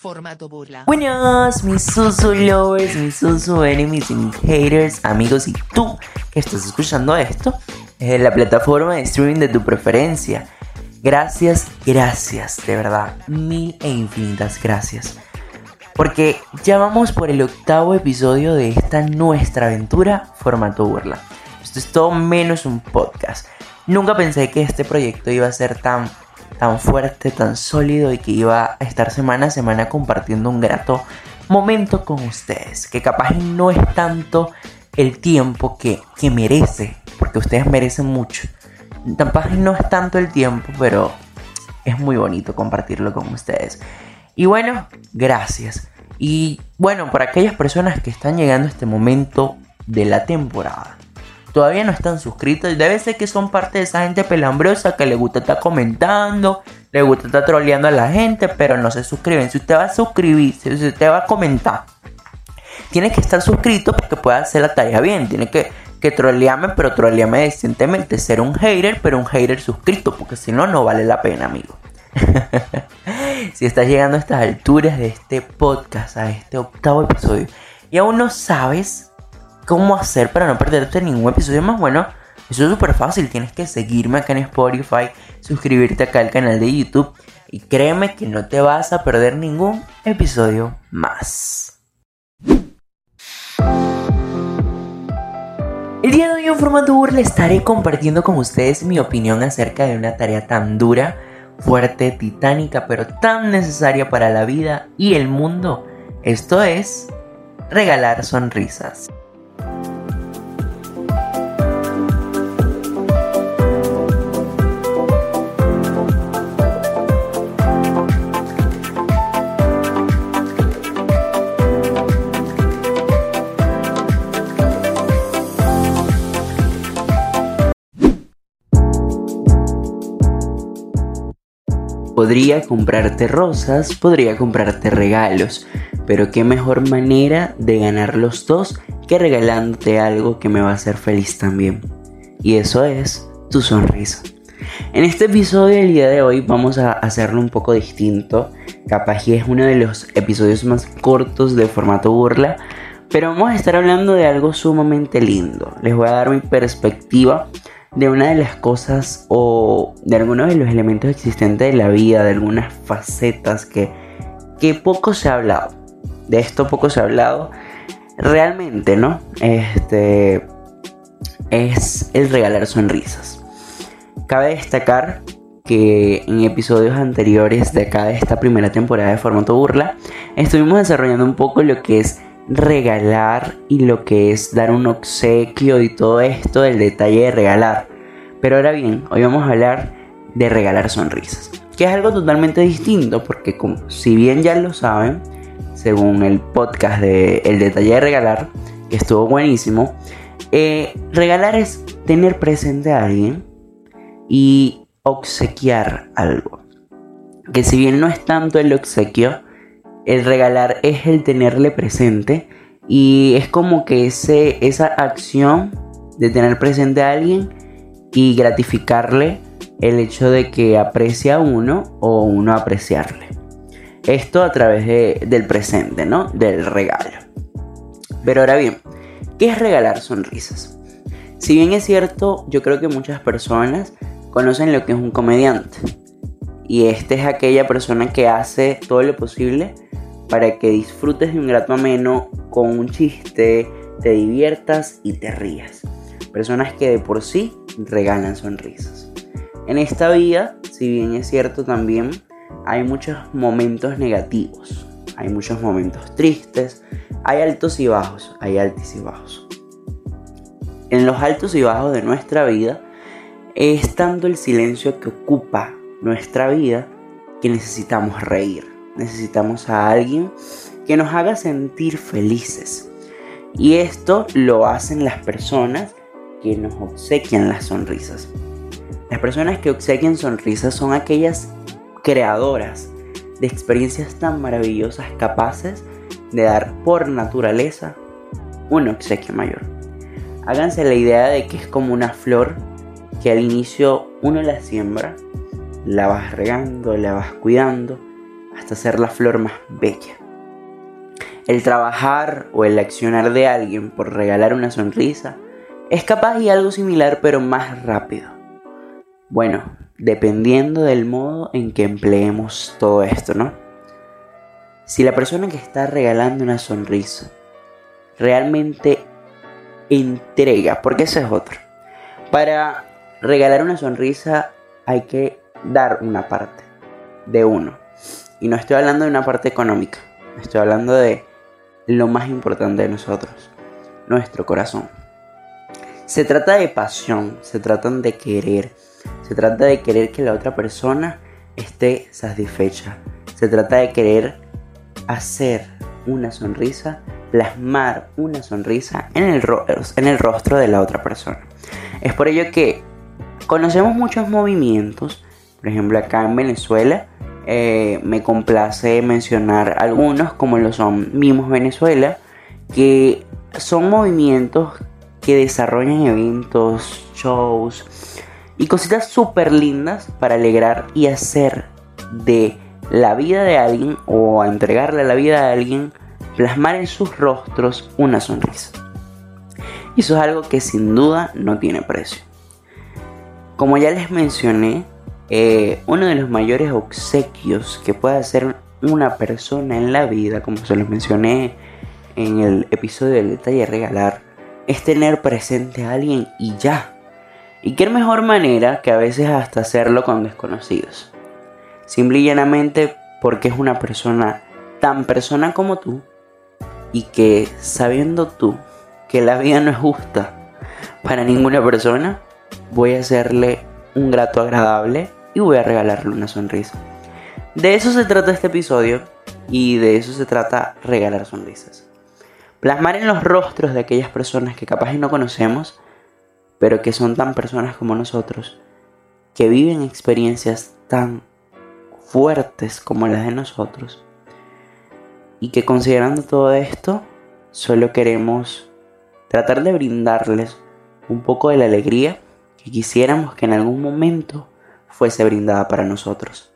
Formato burla. Buenas, mis Susu lovers, mis Susu enemies y mis haters, amigos y tú que estás escuchando esto es la plataforma de streaming de tu preferencia. Gracias, gracias, de verdad, mil e infinitas gracias. Porque ya vamos por el octavo episodio de esta nuestra aventura formato burla. Esto es todo menos un podcast. Nunca pensé que este proyecto iba a ser tan tan fuerte, tan sólido y que iba a estar semana a semana compartiendo un grato momento con ustedes. Que capaz no es tanto el tiempo que, que merece, porque ustedes merecen mucho. Capaz no es tanto el tiempo, pero es muy bonito compartirlo con ustedes. Y bueno, gracias. Y bueno, para aquellas personas que están llegando a este momento de la temporada todavía no están suscritos, debe ser que son parte de esa gente pelambrosa que le gusta estar comentando, le gusta estar troleando a la gente, pero no se suscriben. Si usted va a suscribirse, si usted va a comentar, tiene que estar suscrito porque puede hacer la tarea bien. Tiene que, que pero trolearme decentemente. Ser un hater, pero un hater suscrito, porque si no, no vale la pena, amigo. si estás llegando a estas alturas de este podcast, a este octavo episodio, y aún no sabes cómo hacer para no perderte ningún episodio más bueno. Eso es súper fácil, tienes que seguirme acá en Spotify, suscribirte acá al canal de YouTube y créeme que no te vas a perder ningún episodio más. El día de hoy en formato burla estaré compartiendo con ustedes mi opinión acerca de una tarea tan dura, fuerte, titánica, pero tan necesaria para la vida y el mundo. Esto es regalar sonrisas. Podría comprarte rosas, podría comprarte regalos, pero qué mejor manera de ganar los dos que regalándote algo que me va a hacer feliz también. Y eso es tu sonrisa. En este episodio del día de hoy vamos a hacerlo un poco distinto. Capaz es uno de los episodios más cortos de formato burla. Pero vamos a estar hablando de algo sumamente lindo. Les voy a dar mi perspectiva de una de las cosas o de algunos de los elementos existentes de la vida, de algunas facetas que, que poco se ha hablado. De esto poco se ha hablado. Realmente, ¿no? Este es el regalar sonrisas. Cabe destacar que en episodios anteriores de acá de esta primera temporada de formato burla estuvimos desarrollando un poco lo que es regalar y lo que es dar un obsequio y todo esto, el detalle de regalar. Pero ahora bien, hoy vamos a hablar de regalar sonrisas, que es algo totalmente distinto porque como, si bien ya lo saben, según el podcast de El detalle de regalar, que estuvo buenísimo, eh, regalar es tener presente a alguien y obsequiar algo. Que si bien no es tanto el obsequio, el regalar es el tenerle presente y es como que ese, esa acción de tener presente a alguien y gratificarle el hecho de que aprecia a uno o uno apreciarle. Esto a través del presente, ¿no? Del regalo. Pero ahora bien, ¿qué es regalar sonrisas? Si bien es cierto, yo creo que muchas personas conocen lo que es un comediante. Y este es aquella persona que hace todo lo posible para que disfrutes de un grato ameno con un chiste, te diviertas y te rías. Personas que de por sí regalan sonrisas. En esta vida, si bien es cierto también, hay muchos momentos negativos, hay muchos momentos tristes, hay altos y bajos, hay altos y bajos. En los altos y bajos de nuestra vida es tanto el silencio que ocupa nuestra vida que necesitamos reír necesitamos a alguien que nos haga sentir felices. Y esto lo hacen las personas que nos obsequian las sonrisas. Las personas que obsequian sonrisas son aquellas creadoras de experiencias tan maravillosas capaces de dar por naturaleza un obsequio mayor. Háganse la idea de que es como una flor que al inicio uno la siembra, la vas regando, la vas cuidando, hasta ser la flor más bella. El trabajar o el accionar de alguien por regalar una sonrisa es capaz y algo similar pero más rápido. Bueno, dependiendo del modo en que empleemos todo esto, ¿no? Si la persona que está regalando una sonrisa realmente entrega, porque ese es otro. Para regalar una sonrisa hay que dar una parte de uno. Y no estoy hablando de una parte económica, estoy hablando de lo más importante de nosotros, nuestro corazón. Se trata de pasión, se trata de querer, se trata de querer que la otra persona esté satisfecha, se trata de querer hacer una sonrisa, plasmar una sonrisa en el, en el rostro de la otra persona. Es por ello que conocemos muchos movimientos, por ejemplo acá en Venezuela, eh, me complace mencionar algunos como lo son Mimos Venezuela, que son movimientos que desarrollan eventos, shows y cositas súper lindas para alegrar y hacer de la vida de alguien o a entregarle a la vida de alguien, plasmar en sus rostros una sonrisa. Y eso es algo que sin duda no tiene precio. Como ya les mencioné, eh, uno de los mayores obsequios que puede hacer una persona en la vida, como se los mencioné en el episodio del detalle regalar, es tener presente a alguien y ya. Y qué mejor manera que a veces hasta hacerlo con desconocidos. Simple y llanamente porque es una persona tan persona como tú y que sabiendo tú que la vida no es justa para ninguna persona, voy a hacerle un grato agradable y voy a regalarle una sonrisa. De eso se trata este episodio y de eso se trata regalar sonrisas. Plasmar en los rostros de aquellas personas que capaz no conocemos, pero que son tan personas como nosotros, que viven experiencias tan fuertes como las de nosotros, y que considerando todo esto, solo queremos tratar de brindarles un poco de la alegría que quisiéramos que en algún momento fuese brindada para nosotros.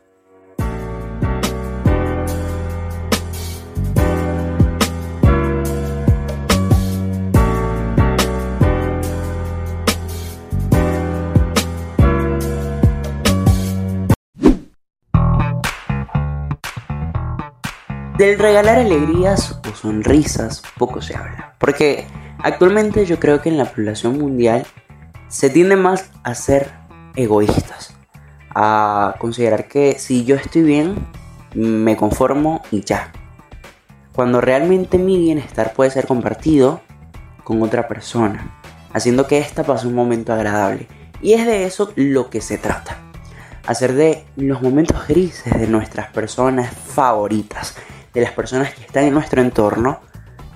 Del regalar alegrías o sonrisas poco se habla, porque actualmente yo creo que en la población mundial se tiende más a ser egoístas a considerar que si yo estoy bien, me conformo y ya. Cuando realmente mi bienestar puede ser compartido con otra persona, haciendo que ésta pase un momento agradable. Y es de eso lo que se trata. Hacer de los momentos grises de nuestras personas favoritas, de las personas que están en nuestro entorno,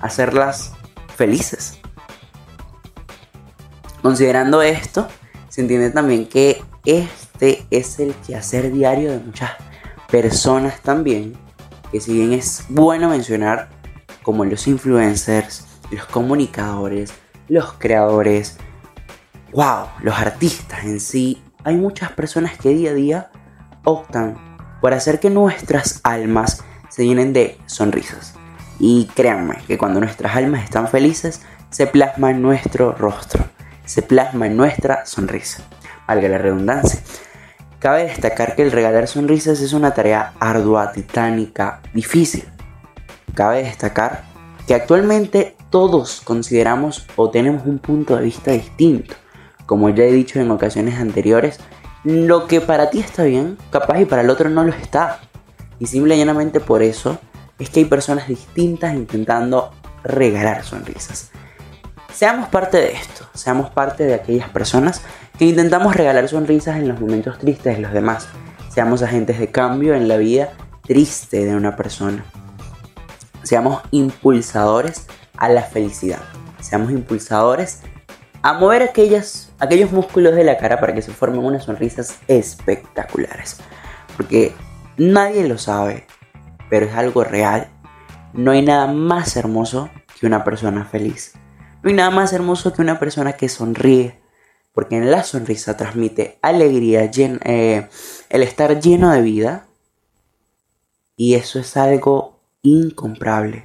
hacerlas felices. Considerando esto, se entiende también que este es el quehacer diario de muchas personas también, que si bien es bueno mencionar como los influencers, los comunicadores, los creadores, wow, los artistas en sí, hay muchas personas que día a día optan por hacer que nuestras almas se llenen de sonrisas. Y créanme que cuando nuestras almas están felices, se plasma en nuestro rostro, se plasma en nuestra sonrisa valga la redundancia. Cabe destacar que el regalar sonrisas es una tarea ardua, titánica, difícil. Cabe destacar que actualmente todos consideramos o tenemos un punto de vista distinto. Como ya he dicho en ocasiones anteriores, lo que para ti está bien, capaz y para el otro no lo está. Y simple y llanamente por eso es que hay personas distintas intentando regalar sonrisas. Seamos parte de esto, seamos parte de aquellas personas que intentamos regalar sonrisas en los momentos tristes de los demás. Seamos agentes de cambio en la vida triste de una persona. Seamos impulsadores a la felicidad. Seamos impulsadores a mover aquellas, aquellos músculos de la cara para que se formen unas sonrisas espectaculares. Porque nadie lo sabe, pero es algo real. No hay nada más hermoso que una persona feliz. No hay nada más hermoso que una persona que sonríe, porque en la sonrisa transmite alegría, eh, el estar lleno de vida Y eso es algo incomparable.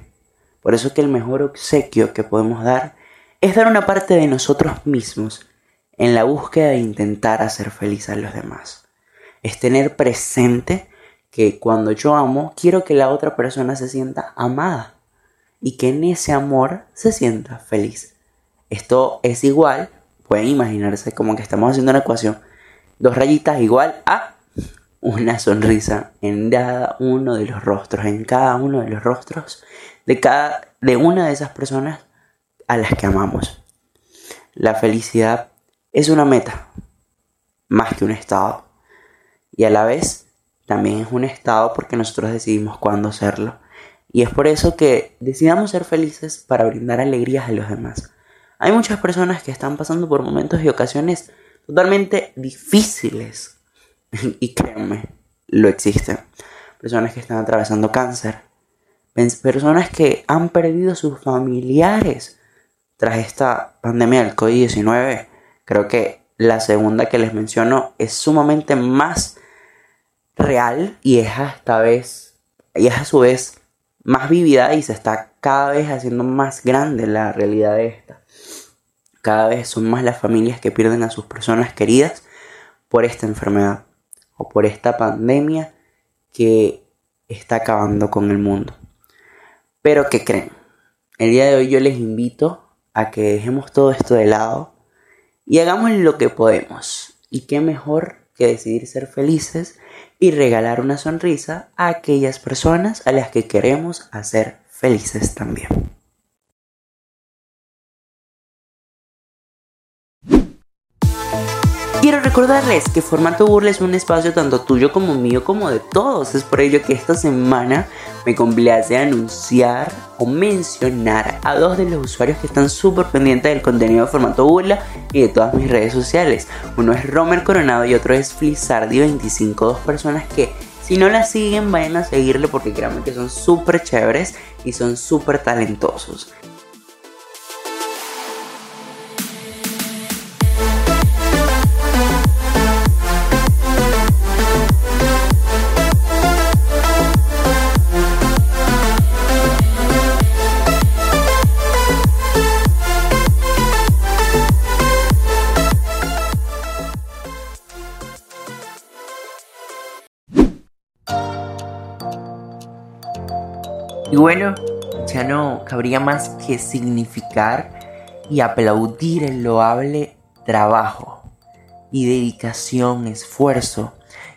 Por eso que el mejor obsequio que podemos dar es dar una parte de nosotros mismos en la búsqueda de intentar hacer feliz a los demás. Es tener presente que cuando yo amo, quiero que la otra persona se sienta amada y que en ese amor se sienta feliz. Esto es igual, pueden imaginarse como que estamos haciendo una ecuación, dos rayitas igual a una sonrisa en cada uno de los rostros, en cada uno de los rostros de cada de una de esas personas a las que amamos. La felicidad es una meta, más que un estado. Y a la vez también es un estado porque nosotros decidimos cuándo hacerlo. Y es por eso que decidamos ser felices para brindar alegrías a los demás. Hay muchas personas que están pasando por momentos y ocasiones totalmente difíciles. y créanme, lo existen. Personas que están atravesando cáncer. Personas que han perdido sus familiares tras esta pandemia del COVID-19. Creo que la segunda que les menciono es sumamente más real y es esta vez y es a su vez más vivida y se está cada vez haciendo más grande la realidad de esta. Cada vez son más las familias que pierden a sus personas queridas por esta enfermedad o por esta pandemia que está acabando con el mundo. Pero ¿qué creen? El día de hoy yo les invito a que dejemos todo esto de lado y hagamos lo que podemos. Y qué mejor que decidir ser felices y regalar una sonrisa a aquellas personas a las que queremos hacer felices también. Quiero recordarles que Formato Burla es un espacio tanto tuyo como mío como de todos. Es por ello que esta semana me complace anunciar o mencionar a dos de los usuarios que están súper pendientes del contenido de Formato Burla y de todas mis redes sociales. Uno es Romer Coronado y otro es Flizardi25, dos personas que si no la siguen vayan a seguirle porque créanme que son súper chéveres y son súper talentosos. Bueno, ya no cabría más que significar y aplaudir el loable trabajo y dedicación, esfuerzo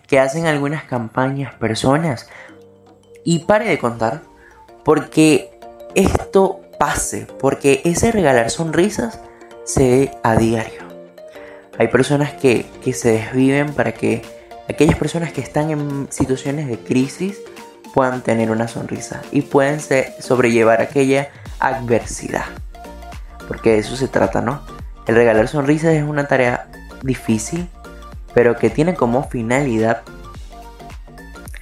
que hacen algunas campañas, personas. Y pare de contar, porque esto pase, porque ese regalar sonrisas se ve a diario. Hay personas que, que se desviven para que aquellas personas que están en situaciones de crisis puedan tener una sonrisa y pueden sobrellevar aquella adversidad. Porque de eso se trata, ¿no? El regalar sonrisas es una tarea difícil, pero que tiene como finalidad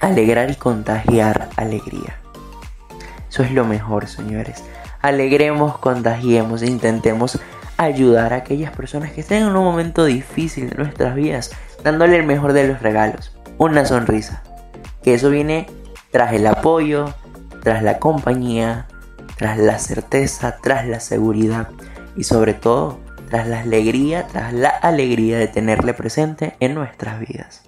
alegrar y contagiar alegría. Eso es lo mejor, señores. Alegremos, contagiemos, intentemos ayudar a aquellas personas que estén en un momento difícil de nuestras vidas, dándole el mejor de los regalos, una sonrisa. Que eso viene tras el apoyo, tras la compañía, tras la certeza, tras la seguridad y sobre todo tras la alegría, tras la alegría de tenerle presente en nuestras vidas.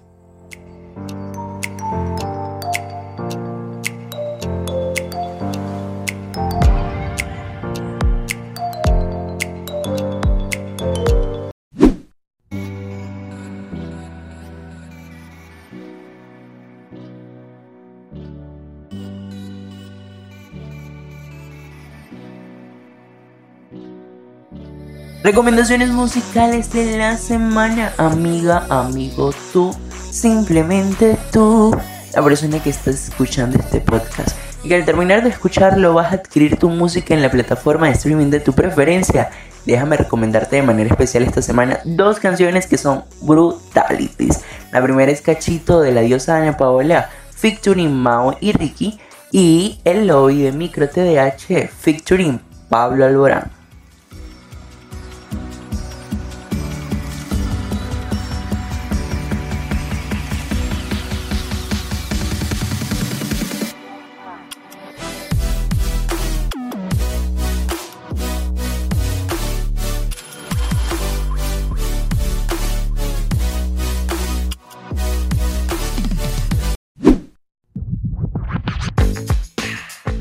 Recomendaciones musicales de la semana, amiga, amigo, tú, simplemente tú, la persona que estás escuchando este podcast. Y que al terminar de escucharlo vas a adquirir tu música en la plataforma de streaming de tu preferencia. Déjame recomendarte de manera especial esta semana dos canciones que son brutalities. La primera es Cachito de la diosa Ana Paola, featuring Mao y Ricky. Y El Lobby de Micro TDH, featuring Pablo Alborán.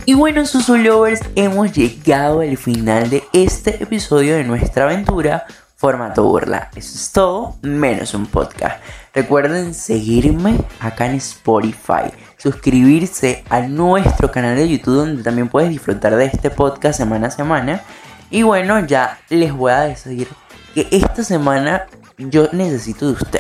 Y bueno, Susulovers, hemos llegado al final de este episodio de nuestra aventura formato burla. Eso es todo, menos un podcast. Recuerden seguirme acá en Spotify, suscribirse a nuestro canal de YouTube donde también puedes disfrutar de este podcast semana a semana. Y bueno, ya les voy a decir que esta semana yo necesito de ustedes.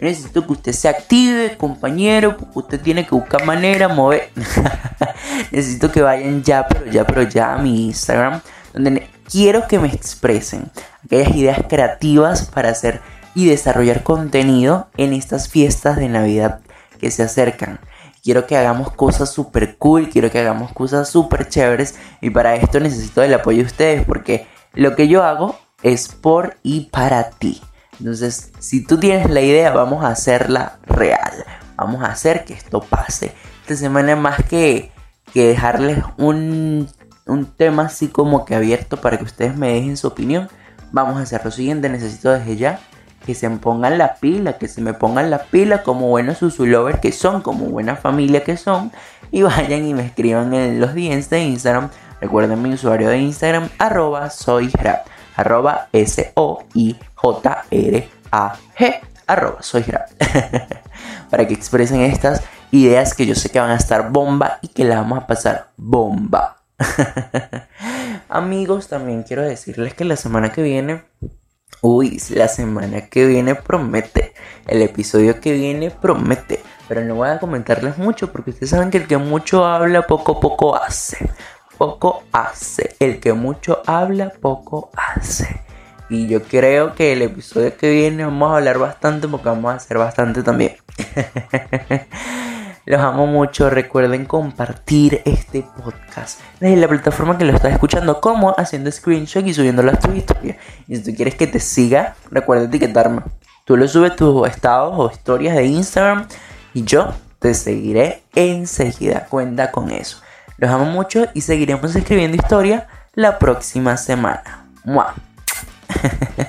Necesito que usted se active, compañero, usted tiene que buscar manera, mover. necesito que vayan ya, pero ya, pero ya a mi Instagram, donde quiero que me expresen aquellas ideas creativas para hacer y desarrollar contenido en estas fiestas de Navidad que se acercan. Quiero que hagamos cosas super cool, quiero que hagamos cosas super chéveres y para esto necesito el apoyo de ustedes porque lo que yo hago es por y para ti. Entonces, si tú tienes la idea, vamos a hacerla real. Vamos a hacer que esto pase. Esta semana más que, que dejarles un, un tema así como que abierto para que ustedes me dejen su opinión, vamos a hacer lo siguiente. Necesito desde ya que se pongan la pila, que se me pongan la pila como buenos susulovers que son, como buena familia que son, y vayan y me escriban en los DMs de Instagram. Recuerden mi usuario de Instagram, arroba soy arroba S-O-I-J-R-A-G, arroba soy Para que expresen estas ideas que yo sé que van a estar bomba y que las vamos a pasar bomba. Amigos, también quiero decirles que la semana que viene, uy, la semana que viene promete, el episodio que viene promete, pero no voy a comentarles mucho porque ustedes saben que el que mucho habla, poco poco hace poco hace. El que mucho habla, poco hace. Y yo creo que el episodio que viene vamos a hablar bastante porque vamos a hacer bastante también. Los amo mucho. Recuerden compartir este podcast desde la plataforma que lo estás escuchando, como haciendo screenshot y subiéndolo a tu historia. Y si tú quieres que te siga, recuerda etiquetarme. Tú lo subes tus estados o historias de Instagram y yo te seguiré enseguida. Cuenta con eso. Los amo mucho y seguiremos escribiendo historia la próxima semana. ¡Mua!